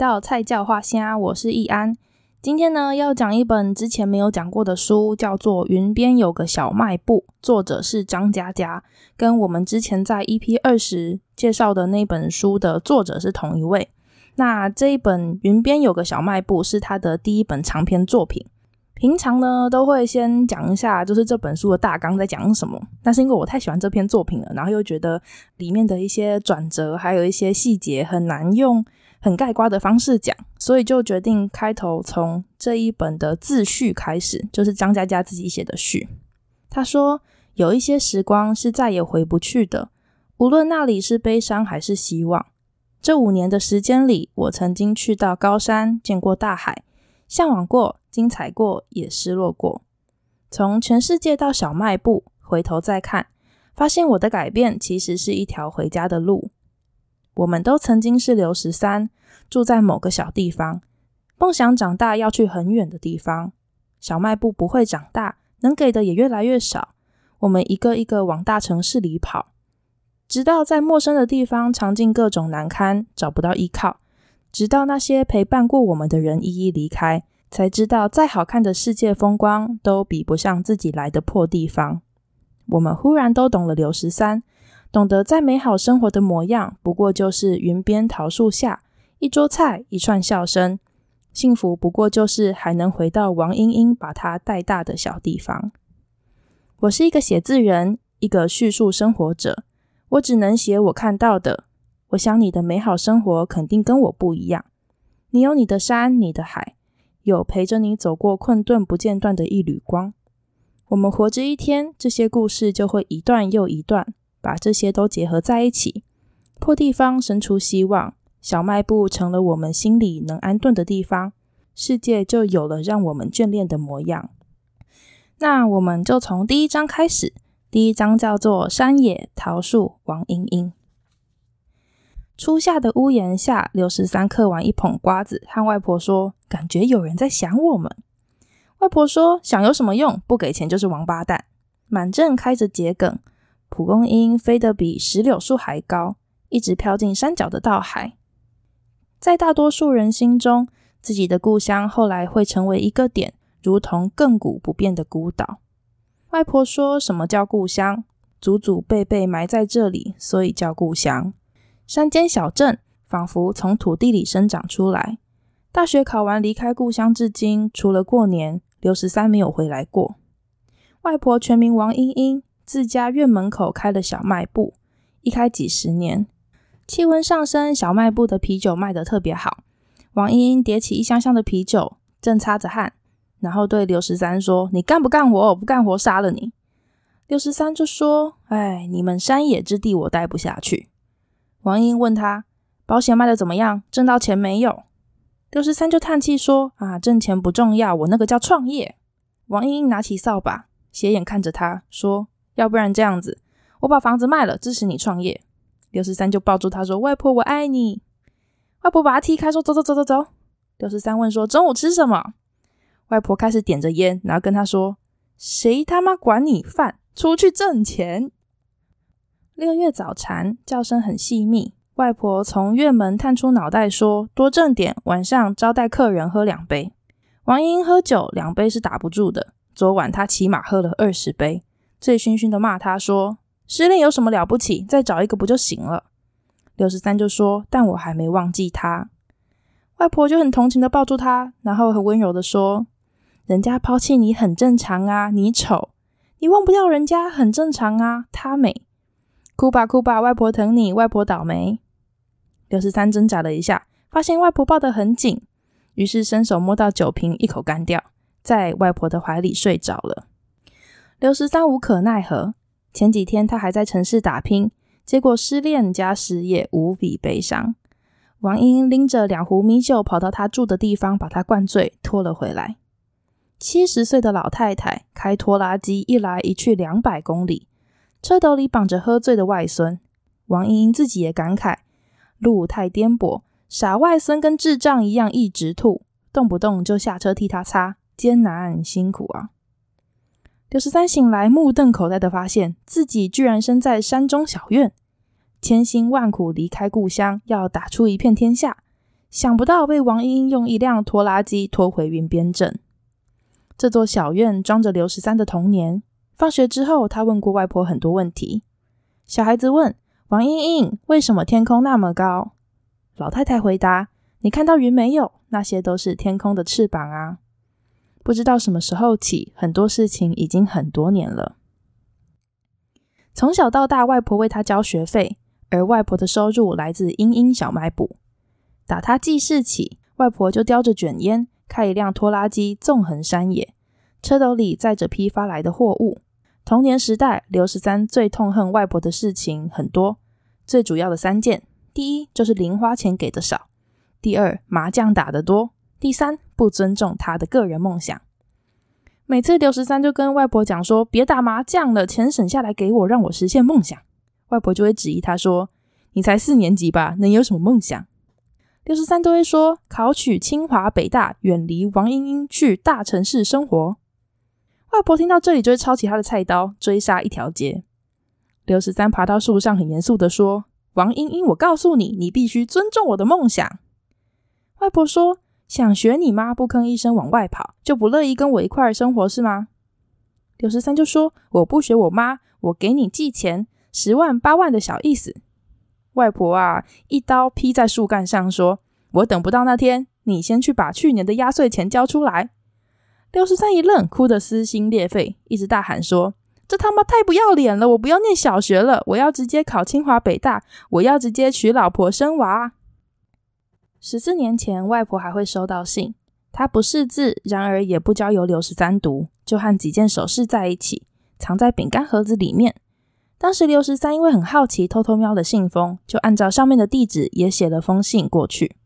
欢迎来到菜鸟话声，我是易安。今天呢，要讲一本之前没有讲过的书，叫做《云边有个小卖部》，作者是张嘉佳，跟我们之前在 EP 二十介绍的那本书的作者是同一位。那这一本《云边有个小卖部》是他的第一本长篇作品。平常呢，都会先讲一下，就是这本书的大纲在讲什么。但是因为我太喜欢这篇作品了，然后又觉得里面的一些转折，还有一些细节很难用很概括的方式讲，所以就决定开头从这一本的自序开始，就是张嘉佳自己写的序。他说：“有一些时光是再也回不去的，无论那里是悲伤还是希望。这五年的时间里，我曾经去到高山，见过大海，向往过。”精彩过，也失落过。从全世界到小卖部，回头再看，发现我的改变其实是一条回家的路。我们都曾经是刘十三，住在某个小地方，梦想长大要去很远的地方。小卖部不会长大，能给的也越来越少。我们一个一个往大城市里跑，直到在陌生的地方尝尽各种难堪，找不到依靠，直到那些陪伴过我们的人一一离开。才知道，再好看的世界风光都比不上自己来的破地方。我们忽然都懂了刘十三，懂得再美好生活的模样，不过就是云边桃树下，一桌菜，一串笑声。幸福不过就是还能回到王英英把她带大的小地方。我是一个写字人，一个叙述生活者，我只能写我看到的。我想你的美好生活肯定跟我不一样。你有你的山，你的海。有陪着你走过困顿不间断的一缕光。我们活着一天，这些故事就会一段又一段，把这些都结合在一起。破地方生出希望，小卖部成了我们心里能安顿的地方，世界就有了让我们眷恋的模样。那我们就从第一章开始，第一章叫做《山野桃树王莺莺》。初夏的屋檐下，刘十三嗑完一捧瓜子，和外婆说：“感觉有人在想我们。”外婆说：“想有什么用？不给钱就是王八蛋。”满镇开着桔梗，蒲公英飞得比石榴树还高，一直飘进山脚的稻海。在大多数人心中，自己的故乡后来会成为一个点，如同亘古不变的孤岛。外婆说什么叫故乡？祖祖辈辈埋在这里，所以叫故乡。山间小镇仿佛从土地里生长出来。大学考完离开故乡至今，除了过年，刘十三没有回来过。外婆全名王英英，自家院门口开了小卖部，一开几十年，气温上升，小卖部的啤酒卖得特别好。王英英叠起一箱箱的啤酒，正擦着汗，然后对刘十三说：“你干不干活？不干活杀了你。”刘十三就说：“哎，你们山野之地，我待不下去。”王英问他：“保险卖得怎么样？挣到钱没有？”刘十三就叹气说：“啊，挣钱不重要，我那个叫创业。”王英英拿起扫把，斜眼看着他说：“要不然这样子，我把房子卖了，支持你创业。”刘十三就抱住他说：“外婆，我爱你。”外婆把他踢开，说：“走走走走走。”刘十三问说：“中午吃什么？”外婆开始点着烟，然后跟他说：“谁他妈管你饭？出去挣钱。”六月早禅，叫声很细密。外婆从院门探出脑袋说：“多挣点，晚上招待客人喝两杯。”王英喝酒，两杯是打不住的。昨晚他起码喝了二十杯，醉醺醺的骂他说：“失恋有什么了不起？再找一个不就行了？”刘十三就说：“但我还没忘记他。”外婆就很同情的抱住他，然后很温柔的说：“人家抛弃你很正常啊，你丑，你忘不掉人家很正常啊，他美。”哭吧哭吧，外婆疼你，外婆倒霉。刘十三挣扎了一下，发现外婆抱得很紧，于是伸手摸到酒瓶，一口干掉，在外婆的怀里睡着了。刘十三无可奈何。前几天他还在城市打拼，结果失恋加失业，无比悲伤。王莺莺拎着两壶米酒跑到他住的地方，把他灌醉，拖了回来。七十岁的老太太开拖拉机一来一去两百公里。车斗里绑着喝醉的外孙，王莺莺自己也感慨：路太颠簸，傻外孙跟智障一样一直吐，动不动就下车替他擦，艰难辛苦啊！刘十三醒来，目瞪口呆的发现自己居然身在山中小院，千辛万苦离开故乡，要打出一片天下，想不到被王英英用一辆拖拉机拖回云边镇。这座小院装着刘十三的童年。放学之后，他问过外婆很多问题。小孩子问王英英：“为什么天空那么高？”老太太回答：“你看到云没有？那些都是天空的翅膀啊。”不知道什么时候起，很多事情已经很多年了。从小到大，外婆为他交学费，而外婆的收入来自英英小卖部。打他记事起，外婆就叼着卷烟，开一辆拖拉机纵横山野，车斗里载着批发来的货物。童年时代，刘十三最痛恨外婆的事情很多，最主要的三件：第一就是零花钱给的少；第二，麻将打得多；第三，不尊重他的个人梦想。每次刘十三就跟外婆讲说：“别打麻将了，钱省下来给我，让我实现梦想。”外婆就会质疑他说：“你才四年级吧，能有什么梦想？”刘十三都会说：“考取清华北大，远离王英英，去大城市生活。”外婆听到这里，就会抄起她的菜刀，追杀一条街。刘十三爬到树上，很严肃的说：“王英英，我告诉你，你必须尊重我的梦想。”外婆说：“想学你妈不吭一声往外跑，就不乐意跟我一块儿生活是吗？”刘十三就说：“我不学我妈，我给你寄钱，十万八万的小意思。”外婆啊，一刀劈在树干上，说：“我等不到那天，你先去把去年的压岁钱交出来。”刘十三一愣，哭得撕心裂肺，一直大喊说：“这他妈太不要脸了！我不要念小学了，我要直接考清华北大，我要直接娶老婆生娃。”十四年前，外婆还会收到信，她不识字，然而也不交由刘十三读，就和几件首饰在一起，藏在饼干盒子里面。当时刘十三因为很好奇，偷偷瞄了信封，就按照上面的地址也写了封信过去。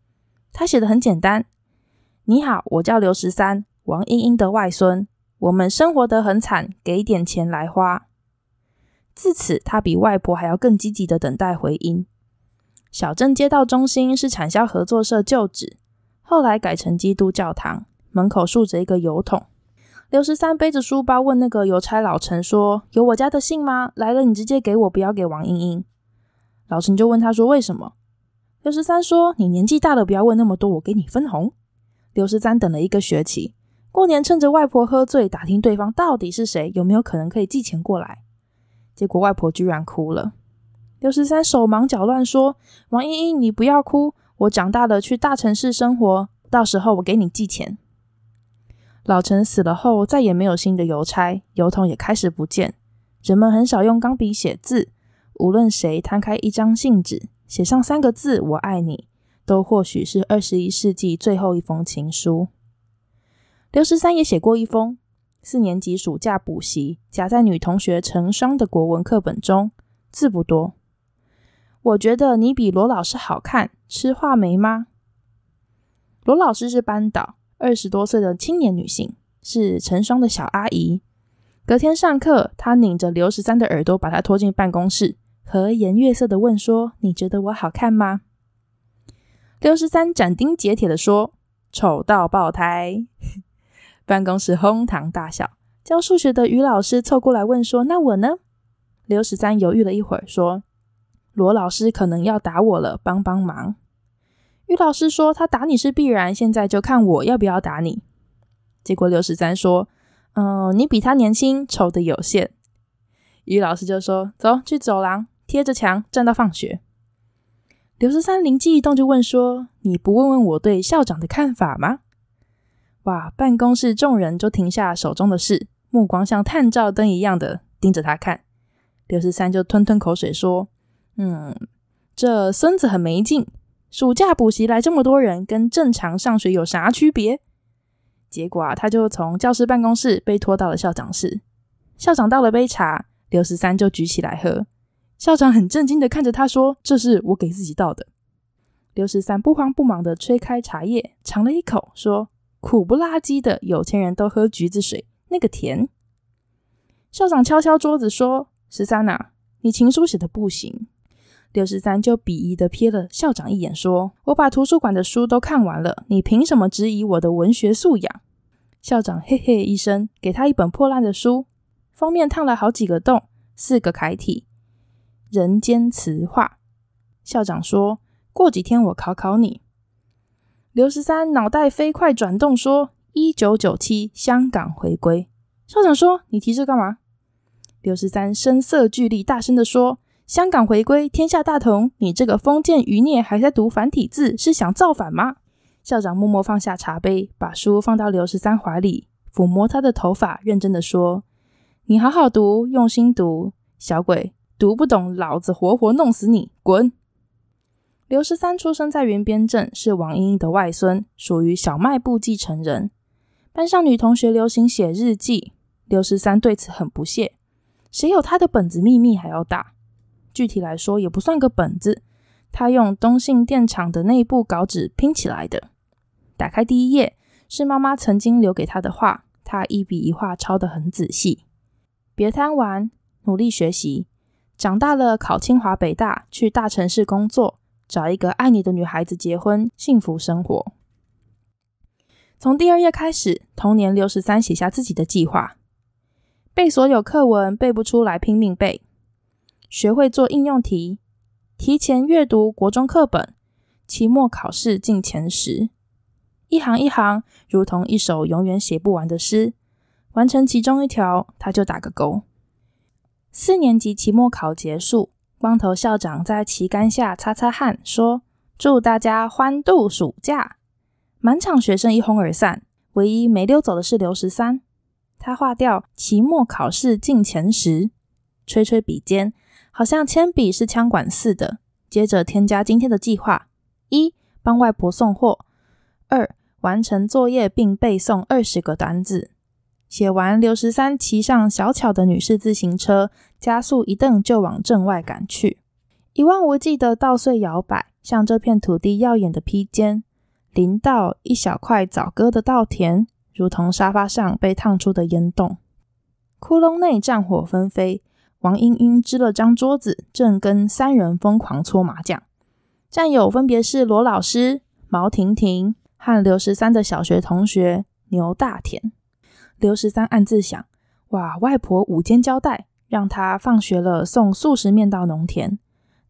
他写的很简单：“你好，我叫刘十三。”王英英的外孙，我们生活得很惨，给点钱来花。自此，他比外婆还要更积极的等待回音。小镇街道中心是产销合作社旧址，后来改成基督教堂，门口竖着一个邮筒。刘十三背着书包问那个邮差老陈说：“有我家的信吗？来了，你直接给我，不要给王英英。”老陈就问他说：“为什么？”刘十三说：“你年纪大了，不要问那么多，我给你分红。”刘十三等了一个学期。过年趁着外婆喝醉，打听对方到底是谁，有没有可能可以寄钱过来。结果外婆居然哭了。刘十三手忙脚乱说：“王英英，你不要哭，我长大了去大城市生活，到时候我给你寄钱。”老陈死了后，再也没有新的邮差，邮筒也开始不见。人们很少用钢笔写字，无论谁摊开一张信纸，写上三个字“我爱你”，都或许是二十一世纪最后一封情书。刘十三也写过一封，四年级暑假补习，夹在女同学陈双的国文课本中，字不多。我觉得你比罗老师好看，吃话梅吗？罗老师是班导，二十多岁的青年女性，是成双的小阿姨。隔天上课，她拧着刘十三的耳朵，把他拖进办公室，和颜悦色的问说：“你觉得我好看吗？”刘十三斩钉截铁的说：“丑到爆胎。”办公室哄堂大笑。教数学的于老师凑过来问说：“那我呢？”刘十三犹豫了一会儿，说：“罗老师可能要打我了，帮帮忙。”于老师说：“他打你是必然，现在就看我要不要打你。”结果刘十三说：“嗯、你比他年轻，丑的有限。”于老师就说：“走去走廊，贴着墙站到放学。”刘十三灵机一动，就问说：“你不问问我对校长的看法吗？”哇！办公室众人就停下手中的事，目光像探照灯一样的盯着他看。刘十三就吞吞口水说：“嗯，这孙子很没劲。暑假补习来这么多人，跟正常上学有啥区别？”结果啊，他就从教师办公室被拖到了校长室。校长倒了杯茶，刘十三就举起来喝。校长很震惊的看着他说：“这是我给自己倒的。”刘十三不慌不忙的吹开茶叶，尝了一口，说。苦不拉几的，有钱人都喝橘子水，那个甜。校长敲敲桌子说：“十三呐，你情书写的不行。”刘十三就鄙夷的瞥了校长一眼，说：“我把图书馆的书都看完了，你凭什么质疑我的文学素养？”校长嘿嘿一声，给他一本破烂的书，封面烫了好几个洞，四个楷体：“人间词话。”校长说：“过几天我考考你。”刘十三脑袋飞快转动，说：“一九九七香港回归。”校长说：“你提这干嘛？”刘十三声色俱厉，大声的说：“香港回归，天下大同！你这个封建余孽，还在读繁体字，是想造反吗？”校长默默放下茶杯，把书放到刘十三怀里，抚摸他的头发，认真的说：“你好好读，用心读，小鬼，读不懂，老子活活弄死你！滚！”刘十三出生在云边镇，是王英英的外孙，属于小卖部继承人。班上女同学流行写日记，刘十三对此很不屑。谁有他的本子秘密还要大？具体来说，也不算个本子，他用东信电厂的内部稿纸拼起来的。打开第一页，是妈妈曾经留给他的话，他一笔一画抄得很仔细。别贪玩，努力学习，长大了考清华北大，去大城市工作。找一个爱你的女孩子结婚，幸福生活。从第二页开始，同年六十三写下自己的计划：背所有课文，背不出来拼命背；学会做应用题，提前阅读国中课本，期末考试进前十。一行一行，如同一首永远写不完的诗。完成其中一条，他就打个勾。四年级期末考结束。光头校长在旗杆下擦擦汗，说：“祝大家欢度暑假。”满场学生一哄而散，唯一没溜走的是刘十三。他划掉期末考试进前十，吹吹笔尖，好像铅笔是枪管似的。接着添加今天的计划：一、帮外婆送货；二、完成作业并背诵二十个单字。写完，刘十三骑上小巧的女士自行车，加速一蹬就往镇外赶去。一望无际的稻穗摇摆，像这片土地耀眼的披肩。林道一小块早割的稻田，如同沙发上被烫出的烟洞。窟窿内战火纷飞，王英英支了张桌子，正跟三人疯狂搓麻将。战友分别是罗老师、毛婷婷和刘十三的小学同学牛大田。刘十三暗自想：“哇，外婆午间交代，让他放学了送速食面到农田。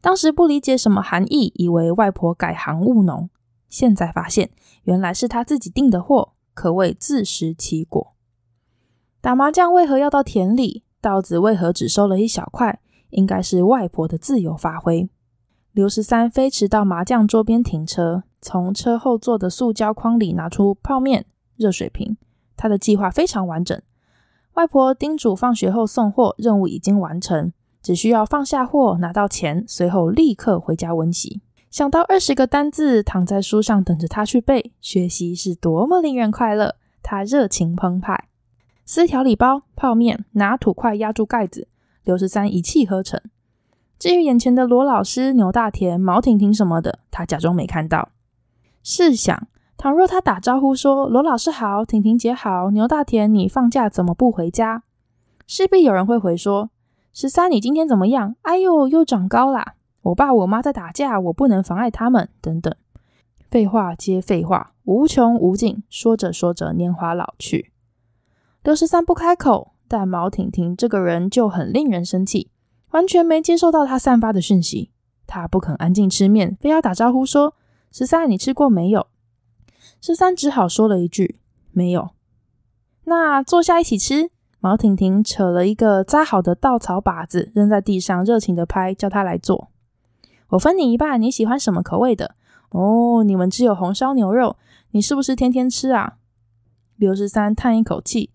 当时不理解什么含义，以为外婆改行务农。现在发现，原来是他自己订的货，可谓自食其果。打麻将为何要到田里？稻子为何只收了一小块？应该是外婆的自由发挥。”刘十三飞驰到麻将桌边停车，从车后座的塑胶筐里拿出泡面、热水瓶。他的计划非常完整。外婆叮嘱放学后送货，任务已经完成，只需要放下货，拿到钱，随后立刻回家温习。想到二十个单字躺在书上等着他去背，学习是多么令人快乐。他热情澎湃。撕调理包、泡面，拿土块压住盖子。刘十三一气呵成。至于眼前的罗老师、牛大田、毛婷婷什么的，他假装没看到。试想。倘若他打招呼说：“罗老师好，婷婷姐好，牛大田，你放假怎么不回家？”势必有人会回说：“十三，你今天怎么样？哎呦，又长高啦！我爸我妈在打架，我不能妨碍他们。”等等，废话接废话，无穷无尽。说着说着，年华老去。刘十三不开口，但毛婷婷这个人就很令人生气，完全没接受到他散发的讯息。他不肯安静吃面，非要打招呼说：“十三，你吃过没有？”十三只好说了一句：“没有。”那坐下一起吃。毛婷婷扯了一个扎好的稻草把子扔在地上，热情的拍，叫他来坐。我分你一半，你喜欢什么口味的？哦，你们只有红烧牛肉，你是不是天天吃啊？刘十三叹一口气，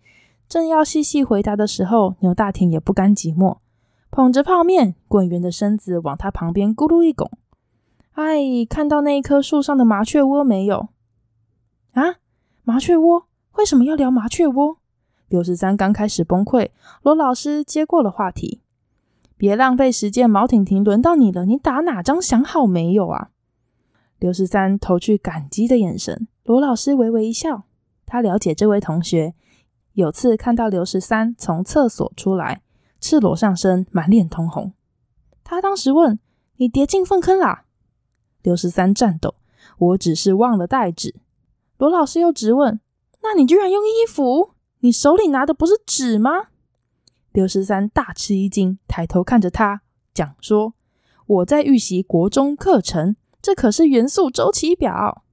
正要细细回答的时候，牛大田也不甘寂寞，捧着泡面，滚圆的身子往他旁边咕噜一拱。哎，看到那一棵树上的麻雀窝没有？啊，麻雀窝？为什么要聊麻雀窝？刘十三刚开始崩溃，罗老师接过了话题：“别浪费时间，毛婷婷，轮到你了，你打哪张想好没有啊？”刘十三投去感激的眼神，罗老师微微一笑，他了解这位同学。有次看到刘十三从厕所出来，赤裸上身，满脸通红，他当时问：“你跌进粪坑啦？”刘十三颤抖：“我只是忘了带纸。”罗老师又质问：“那你居然用衣服？你手里拿的不是纸吗？”刘十三大吃一惊，抬头看着他讲说：“我在预习国中课程，这可是元素周期表。”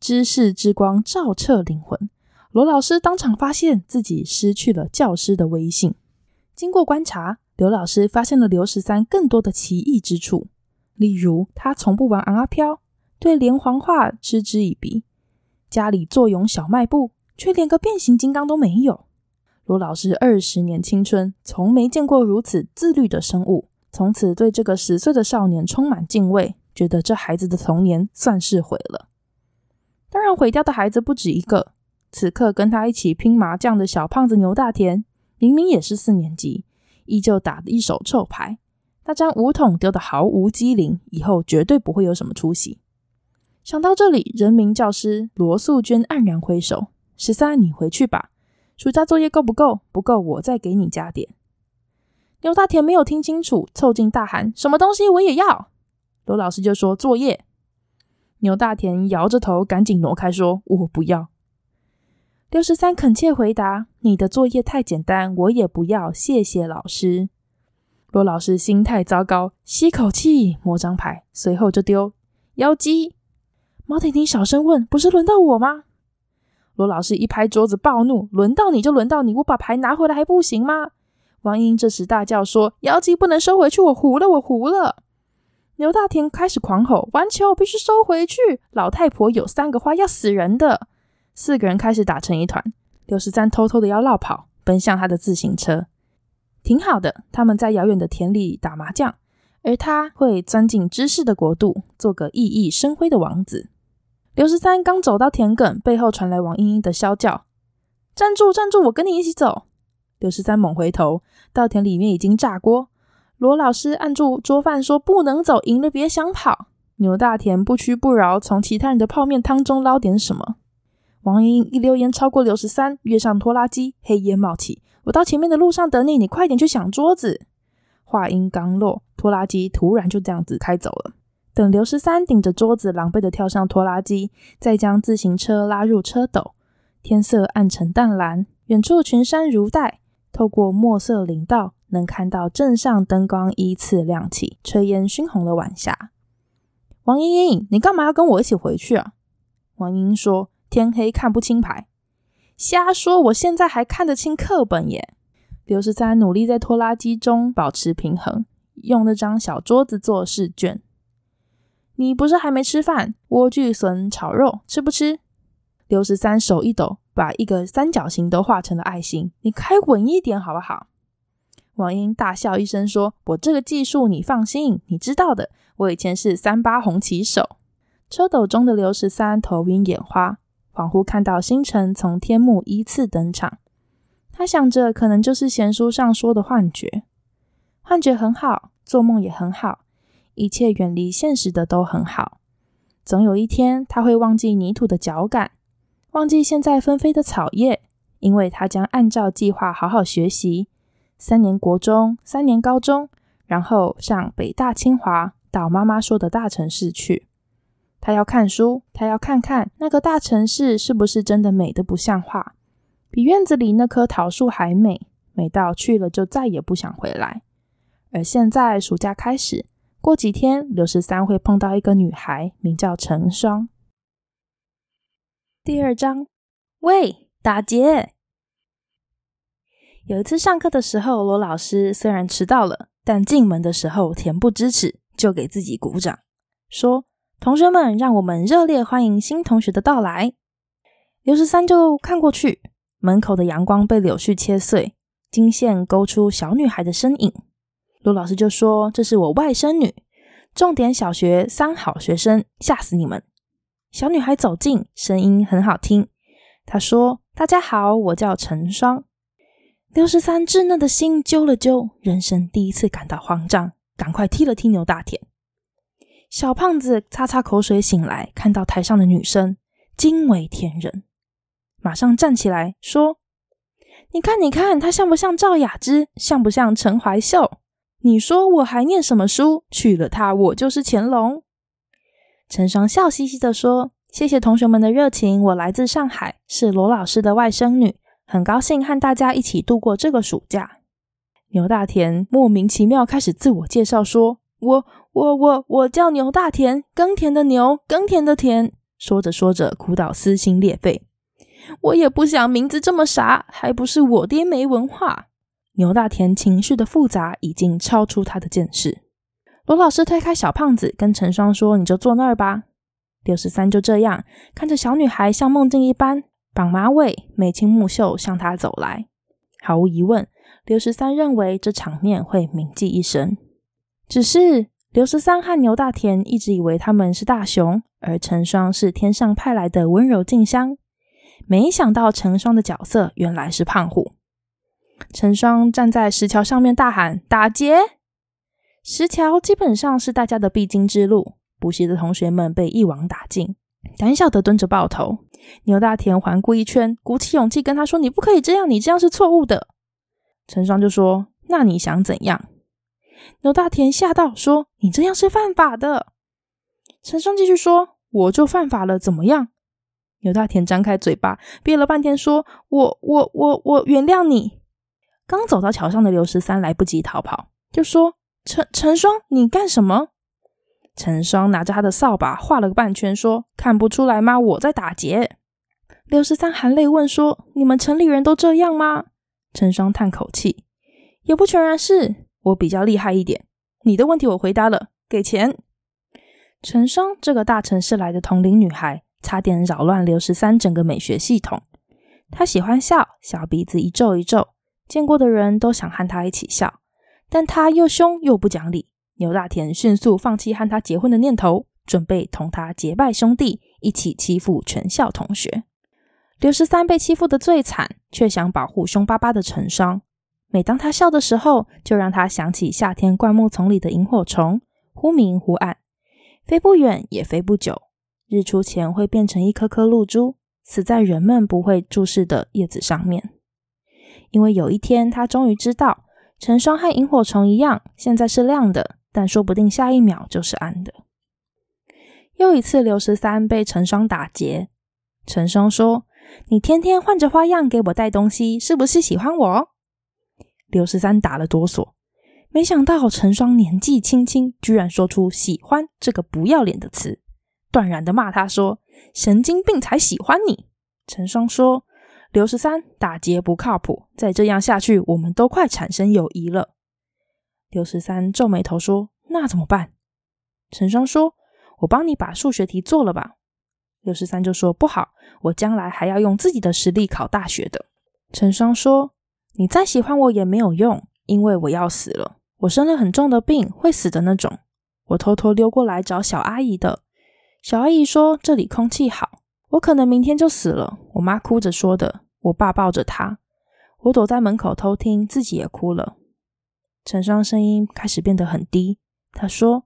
知识之光照彻灵魂。罗老师当场发现自己失去了教师的威信。经过观察，刘老师发现了刘十三更多的奇异之处，例如他从不玩昂啊飘，对连环画嗤之以鼻，家里坐拥小卖部，却连个变形金刚都没有。罗老师二十年青春，从没见过如此自律的生物，从此对这个十岁的少年充满敬畏，觉得这孩子的童年算是毁了。当然，毁掉的孩子不止一个。此刻跟他一起拼麻将的小胖子牛大田，明明也是四年级，依旧打得一手臭牌。那张五筒丢得毫无机灵，以后绝对不会有什么出息。想到这里，人民教师罗素娟黯然挥手：“十三，你回去吧。暑假作业够不够？不够，我再给你加点。”牛大田没有听清楚，凑近大喊：“什么东西？我也要！”罗老师就说：“作业。”牛大田摇着头，赶紧挪开，说：“我不要。”六十三恳切回答：“你的作业太简单，我也不要，谢谢老师。”罗老师心态糟糕，吸口气，摸张牌，随后就丢妖姬。毛婷婷小声问：“不是轮到我吗？”罗老师一拍桌子，暴怒：“轮到你就轮到你，我把牌拿回来还不行吗？”王英这时大叫说：“妖姬不能收回去，我胡了，我胡了！”牛大田开始狂吼：“玩球必须收回去！老太婆有三个花，要死人的！”四个人开始打成一团，刘十三偷偷的要落跑，奔向他的自行车。挺好的，他们在遥远的田里打麻将，而他会钻进知识的国度，做个熠熠生辉的王子。刘十三刚走到田埂，背后传来王英英的啸叫：“站住，站住，我跟你一起走！”刘十三猛回头，稻田里面已经炸锅。罗老师按住桌饭说：“不能走，赢了别想跑。”牛大田不屈不挠，从其他人的泡面汤中捞点什么。王英一溜烟超过刘十三，跃上拖拉机，黑烟冒起。我到前面的路上等你，你快点去抢桌子。话音刚落，拖拉机突然就这样子开走了。等刘十三顶着桌子，狼狈地跳上拖拉机，再将自行车拉入车斗。天色暗沉淡蓝，远处群山如黛，透过墨色林道，能看到镇上灯光依次亮起，炊烟熏红了晚霞。王英英，你干嘛要跟我一起回去啊？王英英说。天黑看不清牌，瞎说！我现在还看得清课本耶。刘十三努力在拖拉机中保持平衡，用那张小桌子做试卷。你不是还没吃饭？莴苣笋炒肉，吃不吃？刘十三手一抖，把一个三角形都画成了爱心。你开稳一点好不好？王英大笑一声说：“我这个技术你放心，你知道的，我以前是三八红旗手。”车斗中的刘十三头晕眼花。恍惚看到星辰从天幕依次登场，他想着可能就是闲书上说的幻觉。幻觉很好，做梦也很好，一切远离现实的都很好。总有一天，他会忘记泥土的脚感，忘记现在纷飞的草叶，因为他将按照计划好好学习，三年国中，三年高中，然后上北大清华，到妈妈说的大城市去。他要看书，他要看看那个大城市是不是真的美得不像话，比院子里那棵桃树还美，美到去了就再也不想回来。而现在暑假开始，过几天刘十三会碰到一个女孩，名叫陈双。第二章，喂，打劫！有一次上课的时候，罗老师虽然迟到了，但进门的时候恬不知耻，就给自己鼓掌，说。同学们，让我们热烈欢迎新同学的到来。刘十三就看过去，门口的阳光被柳絮切碎，金线勾出小女孩的身影。罗老师就说：“这是我外甥女，重点小学三好学生，吓死你们！”小女孩走近，声音很好听。她说：“大家好，我叫陈双。”刘十三稚嫩的心揪了揪，人生第一次感到慌张，赶快踢了踢牛大田。小胖子擦擦口水醒来，看到台上的女生，惊为天人，马上站起来说：“你看，你看，她像不像赵雅芝？像不像陈怀秀？你说我还念什么书？娶了她，我就是乾隆。”陈双笑嘻嘻地说：“谢谢同学们的热情，我来自上海，是罗老师的外甥女，很高兴和大家一起度过这个暑假。”牛大田莫名其妙开始自我介绍说：“我。”我我我叫牛大田，耕田的牛，耕田的田。说着说着，哭到撕心裂肺。我也不想名字这么傻，还不是我爹没文化。牛大田情绪的复杂已经超出他的见识。罗老师推开小胖子，跟陈双说：“你就坐那儿吧。”刘十三就这样看着小女孩像梦境一般绑马尾、眉清目秀向他走来。毫无疑问，刘十三认为这场面会铭记一生。只是刘十三和牛大田一直以为他们是大雄。而成双是天上派来的温柔静香，没想到成双的角色原来是胖虎。成双站在石桥上面大喊：“打劫！”石桥基本上是大家的必经之路，补习的同学们被一网打尽，胆小的蹲着抱头。牛大田环顾一圈，鼓起勇气跟他说：“你不可以这样，你这样是错误的。”成双就说：“那你想怎样？”牛大田吓到说：“你这样是犯法的。”陈双继续说：“我就犯法了，怎么样？”牛大田张开嘴巴，憋了半天，说：“我、我、我、我原谅你。”刚走到桥上的刘十三来不及逃跑，就说：“陈陈双，你干什么？”陈双拿着他的扫把画了个半圈，说：“看不出来吗？我在打劫。”刘十三含泪问说：“你们城里人都这样吗？”陈双叹口气：“也不全然是，我比较厉害一点。你的问题我回答了，给钱。”陈双这个大城市来的同龄女孩，差点扰乱刘十三整个美学系统。她喜欢笑，小鼻子一皱一皱，见过的人都想和她一起笑。但她又凶又不讲理。牛大田迅速放弃和她结婚的念头，准备同她结拜兄弟，一起欺负全校同学。刘十三被欺负得最惨，却想保护凶巴巴的陈双。每当他笑的时候，就让他想起夏天灌木丛里的萤火虫，忽明忽暗。飞不远也飞不久，日出前会变成一颗颗露珠，死在人们不会注视的叶子上面。因为有一天，他终于知道，成双和萤火虫一样，现在是亮的，但说不定下一秒就是暗的。又一次，刘十三被成双打劫。成双说：“你天天换着花样给我带东西，是不是喜欢我？”刘十三打了哆嗦。没想到陈双年纪轻轻，居然说出“喜欢”这个不要脸的词，断然的骂他说：“神经病才喜欢你。”陈双说：“刘十三打劫不靠谱，再这样下去，我们都快产生友谊了。”刘十三皱眉头说：“那怎么办？”陈双说：“我帮你把数学题做了吧。”刘十三就说：“不好，我将来还要用自己的实力考大学的。”陈双说：“你再喜欢我也没有用，因为我要死了。”我生了很重的病，会死的那种。我偷偷溜过来找小阿姨的。小阿姨说这里空气好，我可能明天就死了。我妈哭着说的。我爸抱着她。我躲在门口偷听，自己也哭了。陈双声音开始变得很低。他说：“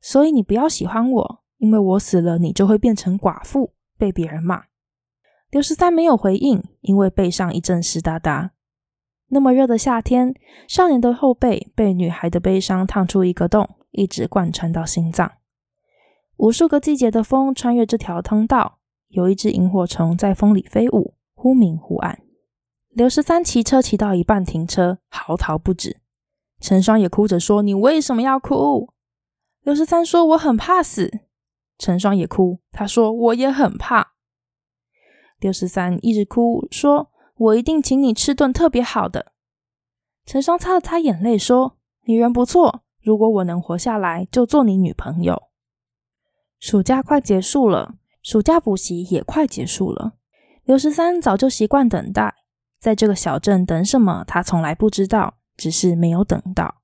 所以你不要喜欢我，因为我死了，你就会变成寡妇，被别人骂。”刘十三没有回应，因为背上一阵湿哒哒。那么热的夏天，少年的后背被女孩的悲伤烫出一个洞，一直贯穿到心脏。无数个季节的风穿越这条通道，有一只萤火虫在风里飞舞，忽明忽暗。刘十三骑车骑到一半停车，嚎啕不止。陈双也哭着说：“你为什么要哭？”刘十三说：“我很怕死。”陈双也哭，他说：“我也很怕。”刘十三一直哭说。我一定请你吃顿特别好的。陈双擦了擦眼泪说：“你人不错，如果我能活下来，就做你女朋友。”暑假快结束了，暑假补习也快结束了。刘十三早就习惯等待，在这个小镇等什么，他从来不知道，只是没有等到。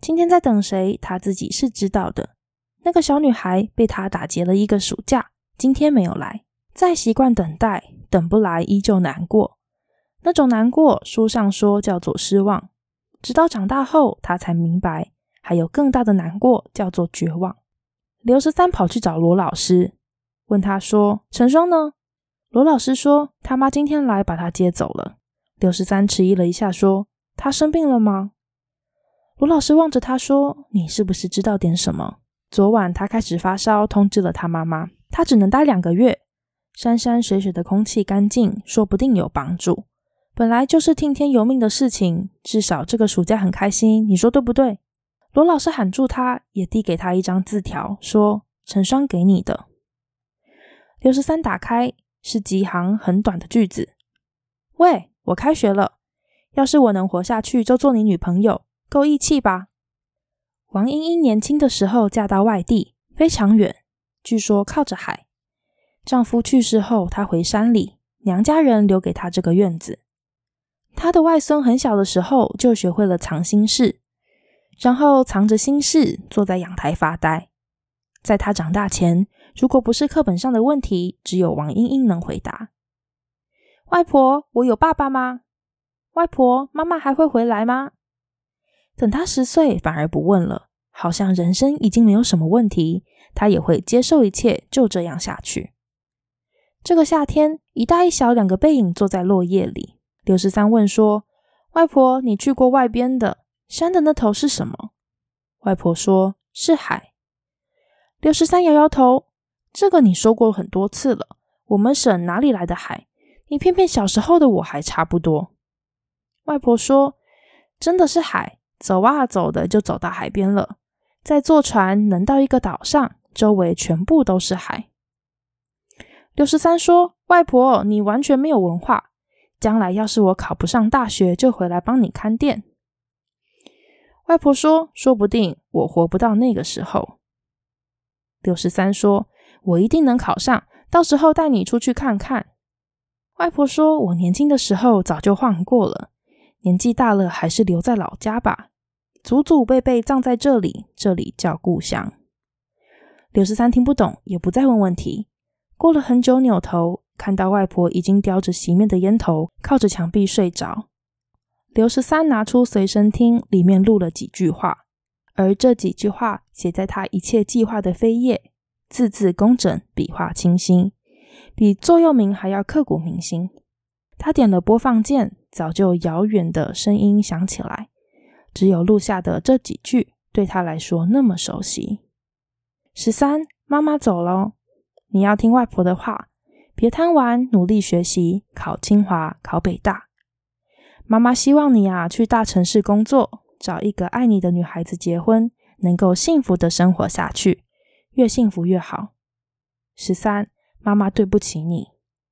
今天在等谁，他自己是知道的。那个小女孩被他打劫了一个暑假，今天没有来。再习惯等待，等不来依旧难过。那种难过，书上说叫做失望。直到长大后，他才明白，还有更大的难过，叫做绝望。刘十三跑去找罗老师，问他说：“陈双呢？”罗老师说：“他妈今天来把他接走了。”刘十三迟疑了一下，说：“他生病了吗？”罗老师望着他说：“你是不是知道点什么？昨晚他开始发烧，通知了他妈妈，他只能待两个月。山山水水的空气干净，说不定有帮助。”本来就是听天由命的事情，至少这个暑假很开心，你说对不对？罗老师喊住他，也递给他一张字条，说：“成双给你的。”六十三打开是几行很短的句子：“喂，我开学了，要是我能活下去，就做你女朋友，够义气吧？”王英英年轻的时候嫁到外地，非常远，据说靠着海。丈夫去世后，她回山里，娘家人留给她这个院子。他的外孙很小的时候就学会了藏心事，然后藏着心事坐在阳台发呆。在他长大前，如果不是课本上的问题，只有王英英能回答：“外婆，我有爸爸吗？外婆，妈妈还会回来吗？”等他十岁，反而不问了，好像人生已经没有什么问题，他也会接受一切，就这样下去。这个夏天，一大一小两个背影坐在落叶里。六十三问说：“外婆，你去过外边的山的那头是什么？”外婆说：“是海。”六十三摇摇头：“这个你说过很多次了，我们省哪里来的海？你骗骗小时候的我还差不多。”外婆说：“真的是海。”走啊走的，就走到海边了。再坐船，能到一个岛上，周围全部都是海。六十三说：“外婆，你完全没有文化。将来要是我考不上大学，就回来帮你看店。”外婆说：“说不定我活不到那个时候。”刘十三说：“我一定能考上，到时候带你出去看看。”外婆说：“我年轻的时候早就晃过了，年纪大了还是留在老家吧。”祖祖辈辈葬在这里，这里叫故乡。刘十三听不懂，也不再问问题。过了很久，扭头看到外婆已经叼着熄灭的烟头，靠着墙壁睡着。刘十三拿出随身听，里面录了几句话，而这几句话写在他一切计划的扉页，字字工整，笔画清新，比座右铭还要刻骨铭心。他点了播放键，早就遥远的声音响起来。只有录下的这几句对他来说那么熟悉。十三，妈妈走喽，你要听外婆的话，别贪玩，努力学习，考清华，考北大。妈妈希望你啊，去大城市工作，找一个爱你的女孩子结婚，能够幸福的生活下去，越幸福越好。十三，妈妈对不起你。